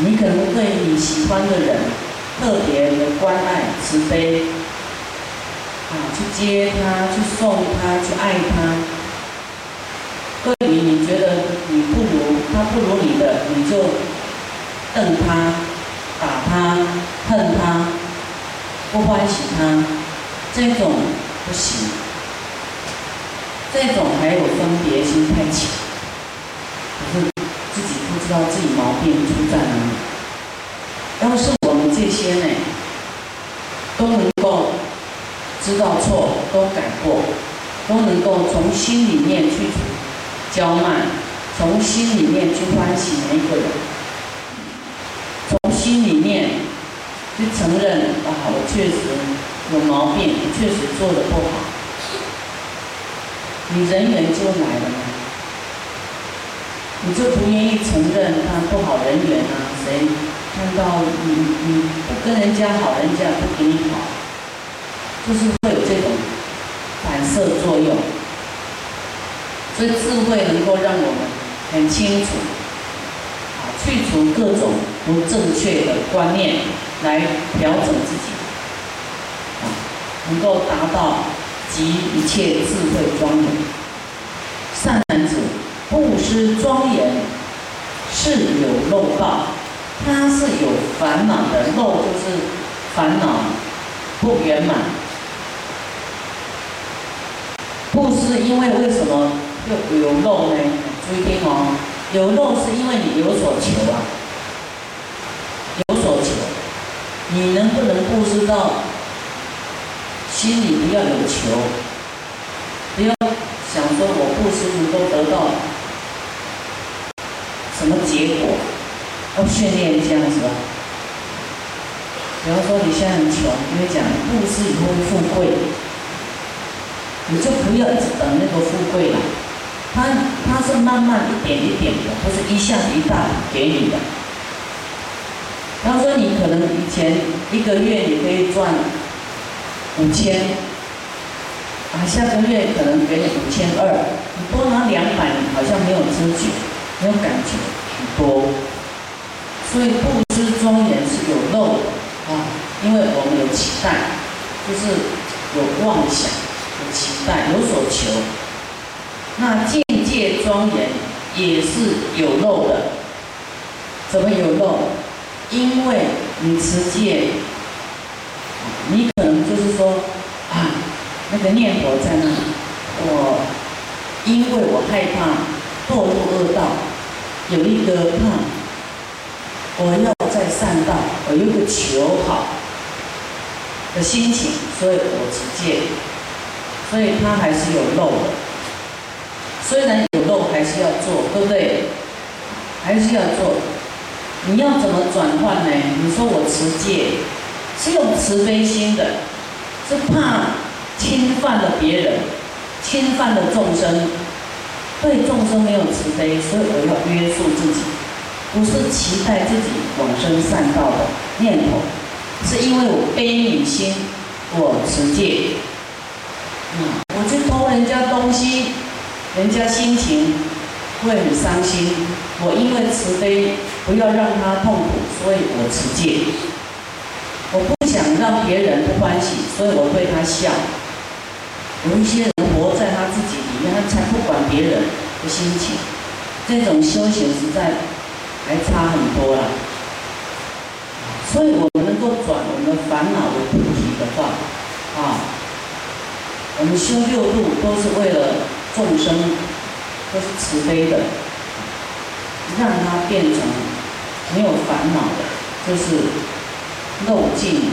你可能对你喜欢的人特别的关爱、慈悲，啊，去接他，去送他，去爱他。对于你觉得你不如他不如你的，你就瞪他、打他、恨他、不欢喜他，这种不行。这种还有分别心太强，知道自己毛病出在哪里。要是我们这些呢，都能够知道错，都改过，都能够从心里面去除骄慢，从心里面去欢喜每一个人，从心里面去承认啊，我确实有毛病，确实做的不好。你人缘就来了嘛？你就不愿意承认他不好人缘啊？谁看到你你不跟人家好，人家不给你好，就是会有这种反射作用。所以智慧能够让我们很清楚，啊，去除各种不正确的观念，来调整自己，啊，能够达到。集一切智慧庄严，善男子，布施庄严是有漏报，他是有烦恼的漏，就是烦恼不圆满。布施因为为什么又有漏呢？注意听哦，有漏是因为你有所求啊，有所求，你能不能布施到？心里不要有求，不要想说我布施能够得到什么结果，要训练这样子。比方说你现在很穷，因为讲布施以后会富贵，你就不要一直等那个富贵了。他他是慢慢一点一点的，不是一下一大给你的。比方说你可能以前一个月你可以赚。五千，啊，下个月可能给你五千二，你多拿两百，好像没有知觉，没有感觉，多。所以不知庄严是有漏的啊，因为我们有期待，就是有妄想、有期待、有所求。那境界庄严也是有漏的，怎么有漏？因为你持戒，你可能。就是说，啊，那个念头在那里，我因为我害怕堕入恶道，有一个怕，我要在善道，我有个求好的心情，所以我持戒，所以他还是有漏的。虽然有漏，还是要做，对不对？还是要做。你要怎么转换呢？你说我持戒，是用慈悲心的。是怕侵犯了别人，侵犯了众生，对众生没有慈悲，所以我要约束自己，不是期待自己往生善道的念头，是因为我悲悯心，我持戒。嗯，我去偷人家东西，人家心情会很伤心，我因为慈悲，不要让他痛苦，所以我持戒。我不想让别人不欢喜，所以我对他笑。有一些活在他自己里面，他才不管别人的心情。这种修行实在还差很多了。所以我们能够转我们的烦恼为菩提的话，啊，我们修六度都是为了众生，都是慈悲的，让他变成没有烦恼的，就是。漏尽，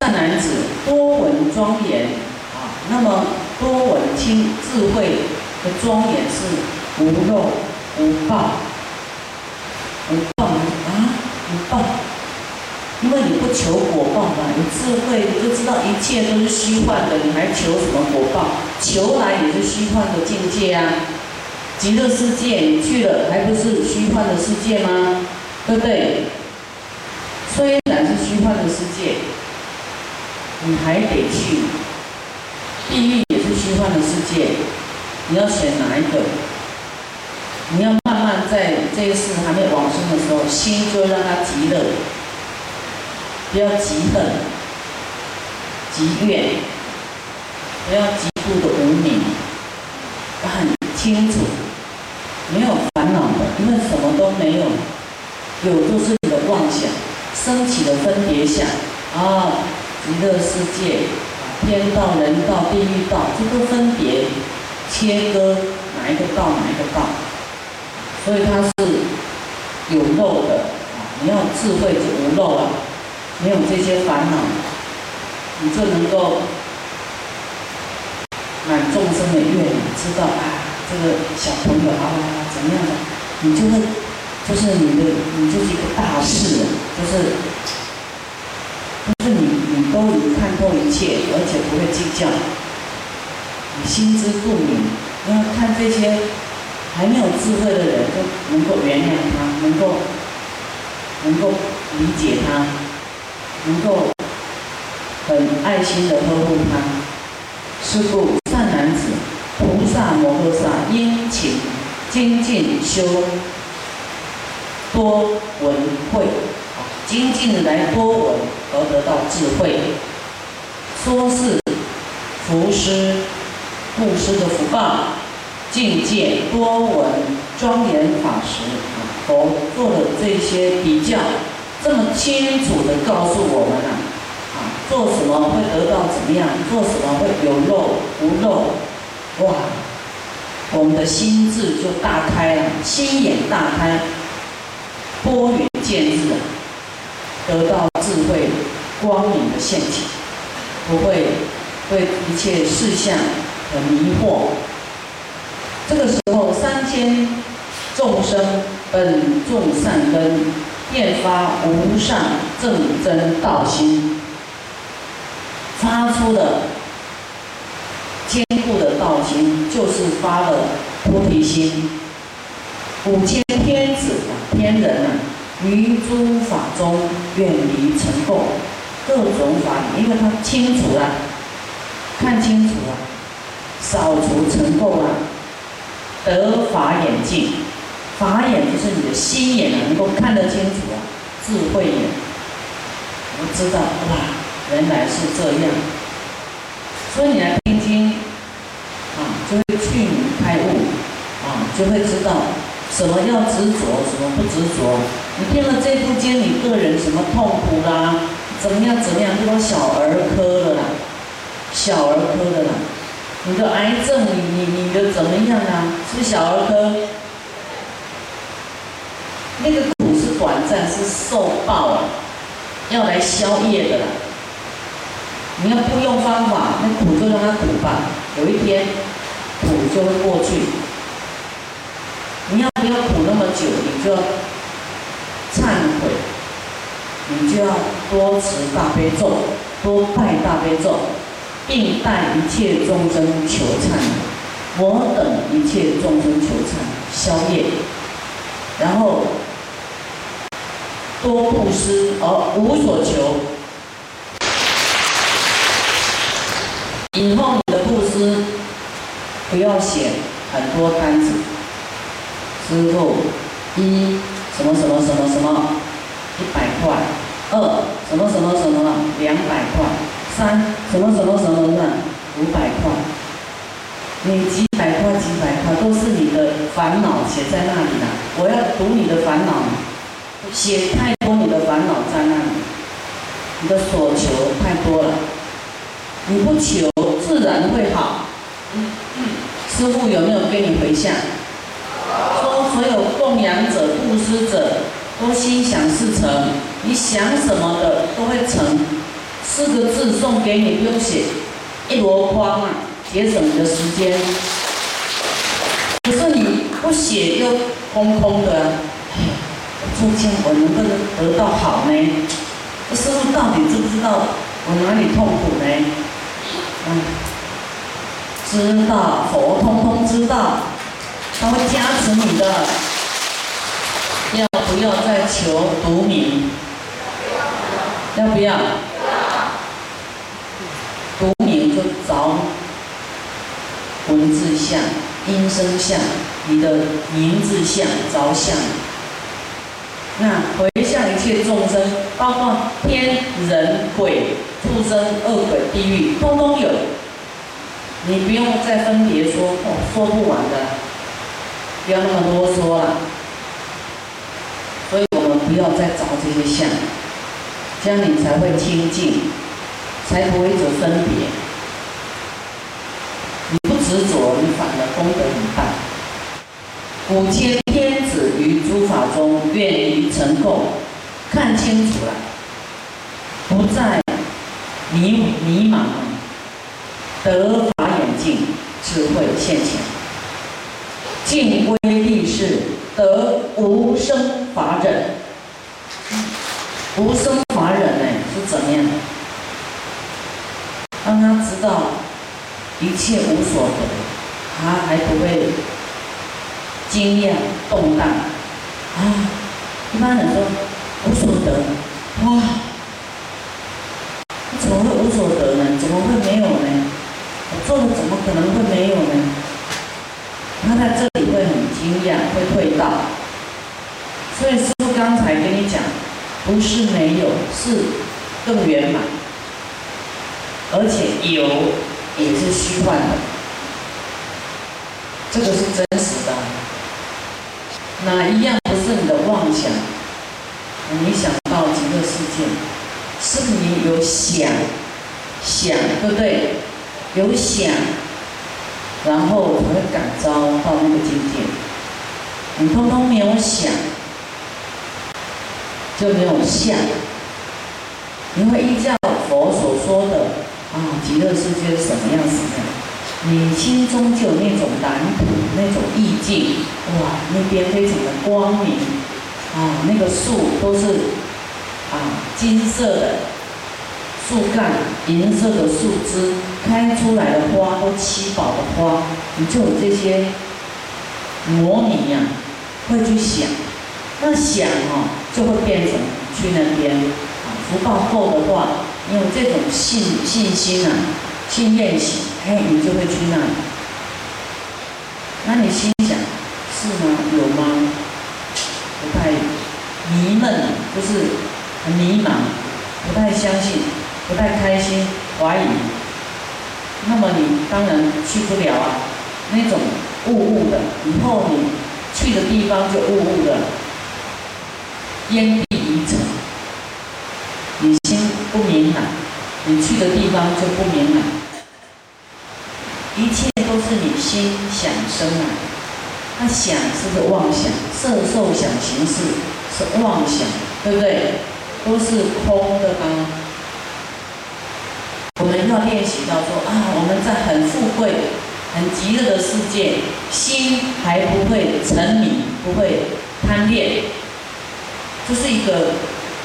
善男子多闻庄严啊，那么多闻听智慧的庄严是无漏无报，无报啊无报，因为你不求果报嘛，有智慧你就知道一切都是虚幻的，你还求什么果报？求来也是虚幻的境界啊，极乐世界你去了还不是虚幻的世界吗？对不对？虽然是虚幻的世界，你还得去。地狱幻的世界，你要选哪一个？你要慢慢在这一世还没往心就让它极乐，不要极恨、极怨，不要极度的无明，很清楚，没有烦恼的，因为什么都没有，有就是你的妄想，升起的分别想啊，极乐世界、天道、人道、地狱道，这个分别切割哪一个道哪一个道，所以它是。有漏的啊，你要智慧就无漏了，没有这些烦恼，你就能够满众生的愿，知道啊，这个小朋友啊怎么样的，你就是，就是你的，你就是一个大事，就是，就是你看透一切，而且不会计较，心知肚明，你要看这些。还没有智慧的人，都能够原谅他，能够能够理解他，能够很爱心的呵护他。是故善男子、菩萨摩诃萨应请精进修多闻慧，精进的来多闻而得到智慧。说是福施布施的福报。境界多闻庄严法时，佛做的这些比较，这么清楚的告诉我们啊，啊，做什么会得到怎么样，做什么会有漏无漏，哇，我们的心智就大开了，心眼大开，拨云见日，得到智慧光明的现起，不会对一切事项很迷惑。这个时候，三千众生本众善根，便发无上正真道心，发出的坚固的道心，就是发了菩提心。五千天子天人啊，于诸法中远离尘垢，各种法，因为他清楚了，看清楚了，扫除尘垢了。得法眼镜，法眼就是你的心眼能够看得清楚啊，智慧眼，我知道哇，原来是这样，所以你来听经啊，就会去明开悟啊，就会知道什么要执着，什么不执着。你听了这部经，你个人什么痛苦啦，怎么样怎么样，都小儿科的啦，小儿科的啦。你的癌症，你你你的怎么样啊？是不是小儿科，那个苦是短暂，是受报，要来消业的啦。你要不用方法，那苦就让它苦吧，有一天苦就会过去。你要不要苦那么久？你就忏悔，你就要多持大悲咒，多拜大悲咒。并带一切众生求忏，我等一切众生求忏消业，然后多布施而无所求。以后你的布施不要写很多单子，师傅一什么什么什么什么一百块，二什么什么什么两百块。三什么什么什么的五百块，你几百块几百块都是你的烦恼写在那里的。我要读你的烦恼，写太多你的烦恼在那里，你的所求太多了，你不求自然会好。师傅有没有给你回向？说所有供养者、布施者都心想事成，你想什么的都会成。四个字送给你，不用写，一箩筐啊，节省你的时间。可是你不写又空空的，哎，出家我能不能得到好呢？师傅到底知不知道我哪里痛苦呢？嗯，知道，佛通通知道，他会加持你的。要不要再求读名？要不要？读名就着文字相、音声相、你的名字相着相，那回向一切众生，包括天人鬼、畜生、恶鬼、地狱，通通有。你不用再分别说，哦，说不完的，不要那么多说了。所以我们不要再找这些相，这样你才会清净，才不会走分别。你不执着，你反而功德很大。五千天子于诸法中，愿于成垢，看清楚了，不再迷迷茫，得法眼镜，智慧现前，尽威力士，得无生法忍。无生法忍呢是怎么样？让他知道一切无所得，他还不会。惊讶动荡啊！一般人说无所得，哇！怎么会无所得呢？怎么会没有呢？我做的怎么可能会没呢？他在这里会很惊讶，会退道。所以师傅刚才跟你讲，不是没有，是更圆满，而且有也是虚幻的，这个是真实的。哪一样不是你的妄想？你想到极乐世界，是你有想，想对不对？有想，然后才会感召到那个境界。你通通没有想，就没有相。你会依照佛所说的啊，极乐世界什么样什么样？你心中就有那种蓝图、那种意境，哇，那边非常的光明，啊，那个树都是啊金色的树干，银色的树枝，开出来的花都七宝的花，你就有这些模拟呀，会去想，那想哦，就会变成去那边，啊，福报够的话，你有这种信信心啊，信念心。哎，你就会去那里。那你心想，是吗？有吗？不太迷闷，就是很迷茫，不太相信，不太开心，怀疑。那么你当然去不了啊。那种雾雾的，以后你去的地方就雾雾的，烟地一尘。你心不明朗，你去的地方就不明朗。一切都是你心想生来，那想是个妄想，色受想行识是妄想，对不对？都是空的啊。我们要练习到说啊，我们在很富贵、很极乐的世界，心还不会沉迷，不会贪恋，就是一个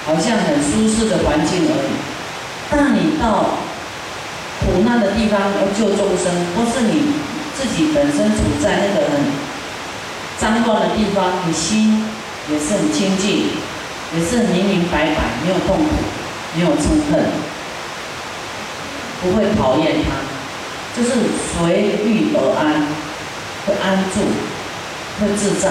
好像很舒适的环境而已。那你到苦难的地方要救众生，不是你自己本身处在那个很脏乱的地方，你心也是很清净，也是明明白白，没有痛苦，没有嗔恨，不会讨厌他，就是随遇而安，会安住，会自在。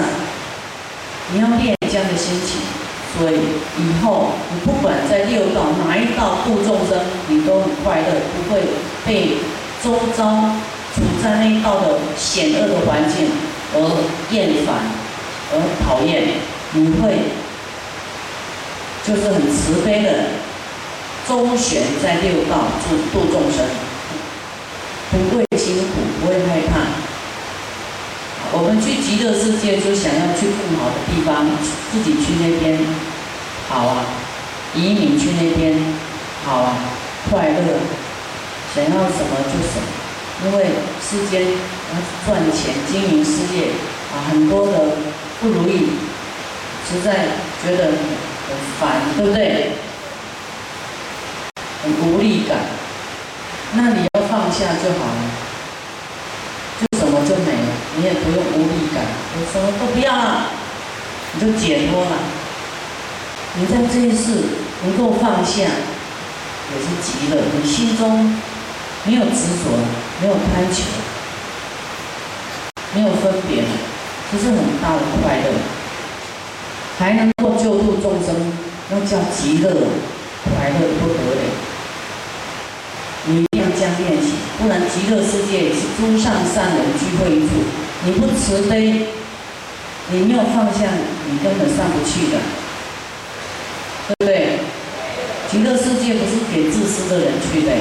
你要练这样的心情。所以以后你不管在六道哪一道度众生，你都很快乐，不会被周遭处在那一道的险恶的环境而厌烦、而讨厌。你会就是很慈悲的周旋在六道度度众生，不会辛苦，不会害怕。我们去极乐世界，就想要去更好的地方，自己去那边。好啊，移民去那边，好啊，快乐，想要什么就什么，因为世间要赚钱经营事业啊，很多的不如意，实在觉得很烦，对不对？很无力感，那你要放下就好了，你也不用无力感，我什么都不要了，你就解脱了。你在这一世能够放下，也是极乐。你心中没有执着，没有贪求，没有分别，这是很大的快乐。还能够救度那叫极乐，快乐不得了。你一定要这样练习，不然极乐世界也是诸上善人聚会处，你不慈悲，你没有放下，你根本上不去的，对不对？极乐世界不是给自私的人去的，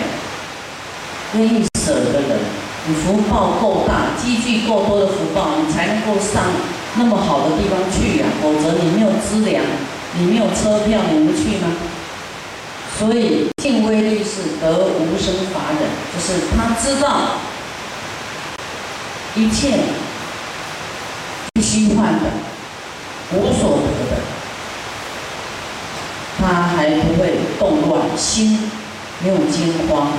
愿意舍的人，你福报够大，积聚够多的福报，你才能够上那么好的地方去呀。否则你没有资粮，你没有车票，你能去吗？所以，敬威律是得无生法忍，就是他知道一切虚幻的、无所得的，他还不会动乱，心没有惊慌，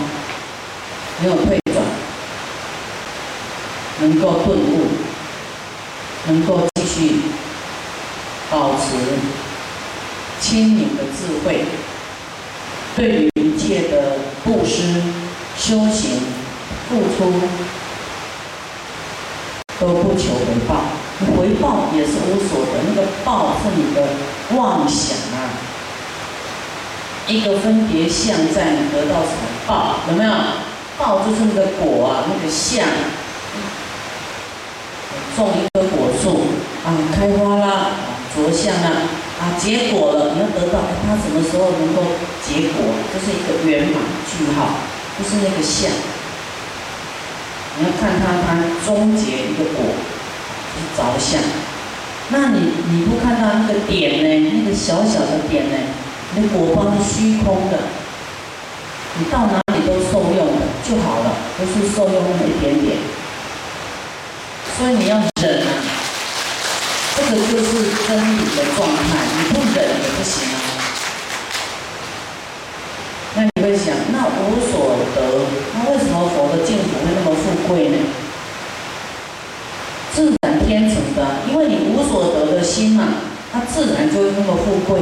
没有退转，能够顿悟，能够继续保持清明的智慧。对于一切的布施、修行、付出，都不求回报。回报也是无所得，那个报是你的妄想啊。一个分别相在你得到什么报？有没有？报就是那个果啊，那个相。种一棵果树啊，开花啦，着相啊。啊，结果了，你要得到，哎，它什么时候能够结果？就是一个圆满句号，就是那个相。你要看它，它终结一个果，是着相。那你你不看它那个点呢？那个小小的点呢？那果方是虚空的，你到哪里都受用的就好了，不是受用那么一点点。所以你要忍啊。这个就是真理的状态，你不忍也不行啊。那你会想，那无所得，那为什么佛的净土会那么富贵呢？自然天成的，因为你无所得的心嘛，它自然就会那么富贵。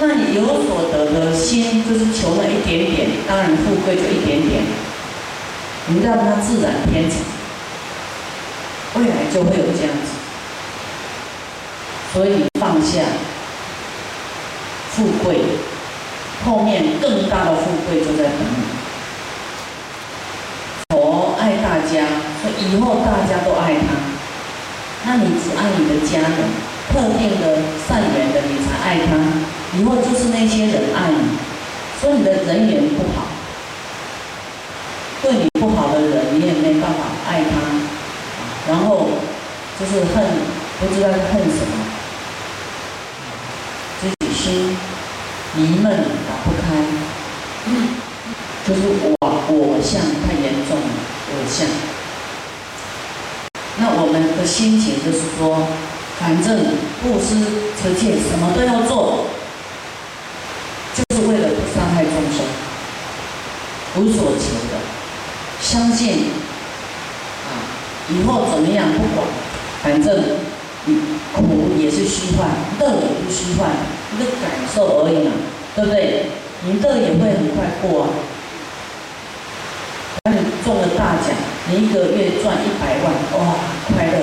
那你有所得的心，就是求那一点点，当然富贵就一点点。你让它自然天成，未来就会有这样子。所以放下富贵，后面更大的富贵就在等你。佛爱大家，以后大家都爱他，那你只爱你的家人，特定的善缘的你才爱他，以后就是那些人爱你，所以你的人缘不好，对你不好的人你也没办法爱他，然后就是恨，不知道恨什么。自己心迷闷打不开，就是我我相太严重了，我相。那我们的心情就是说，反正布施、持戒什么都要做，就是为了不伤害众生，无所求的，相信啊，以后怎么样不管，反正。苦也是虚幻，乐一个感受而已嘛，对不对？你乐也会很快过啊。那你中了大奖，你一个月赚一百万，哇，快乐！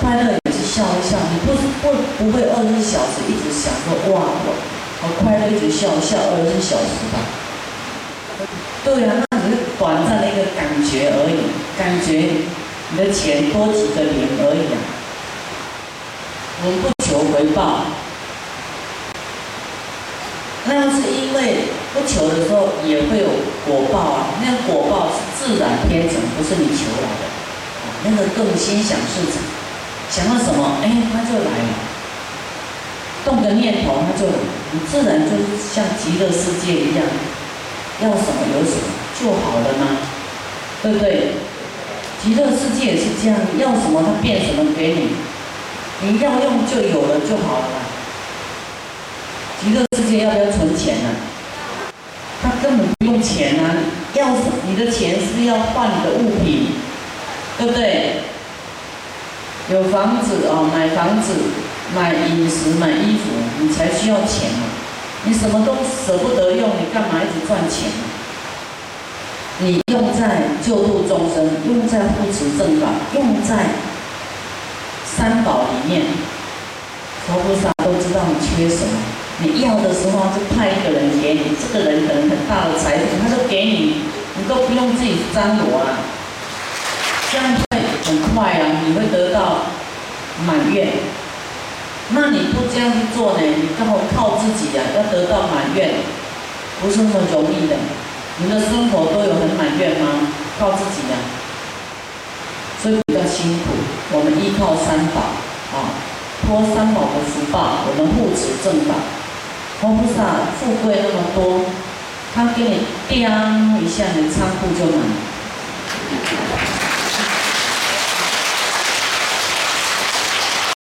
快乐也是笑一笑，你不不不会二十四小时一直想说哇，我我快乐，一直笑笑二十四小时吧？对呀，那只是短暂的一个感觉而已，感觉你的钱多几个零而已啊。我们不求回报，那要是因为不求的时候也会有果报啊。那个果报是自然天成，不是你求来的。那个更心想事成，想到什么，哎，他就来了。动个念头，他就你自然就像极乐世界一样，要什么有什么就好了吗？对不对？极乐世界也是这样，要什么他变什么给你。你要用就有了就好了。极乐世界要不要存钱呢？他根本不用钱啊！要你的钱是要换你的物品？对不对？有房子哦，买房子、买饮食、买衣服，你才需要钱嘛。你什么都舍不得用，你干嘛一直赚钱？你用在救度众生，用在护持正法，用在。三宝里面，佛菩萨都知道你缺什么，你要的时候就派一个人给你，这个人可能很大的财富，他就给你，你都不用自己张罗啊，这样会很快啊，你会得到满愿。那你不这样去做呢？你靠靠自己呀，要得到满愿，不是那么容易的。你的生活都有很满愿吗？靠自己呀，所以比较辛苦。我们依靠三宝啊，托三宝的福报，我们护持正法。佛菩萨富贵那么多，他给你叮一下，你仓库就满。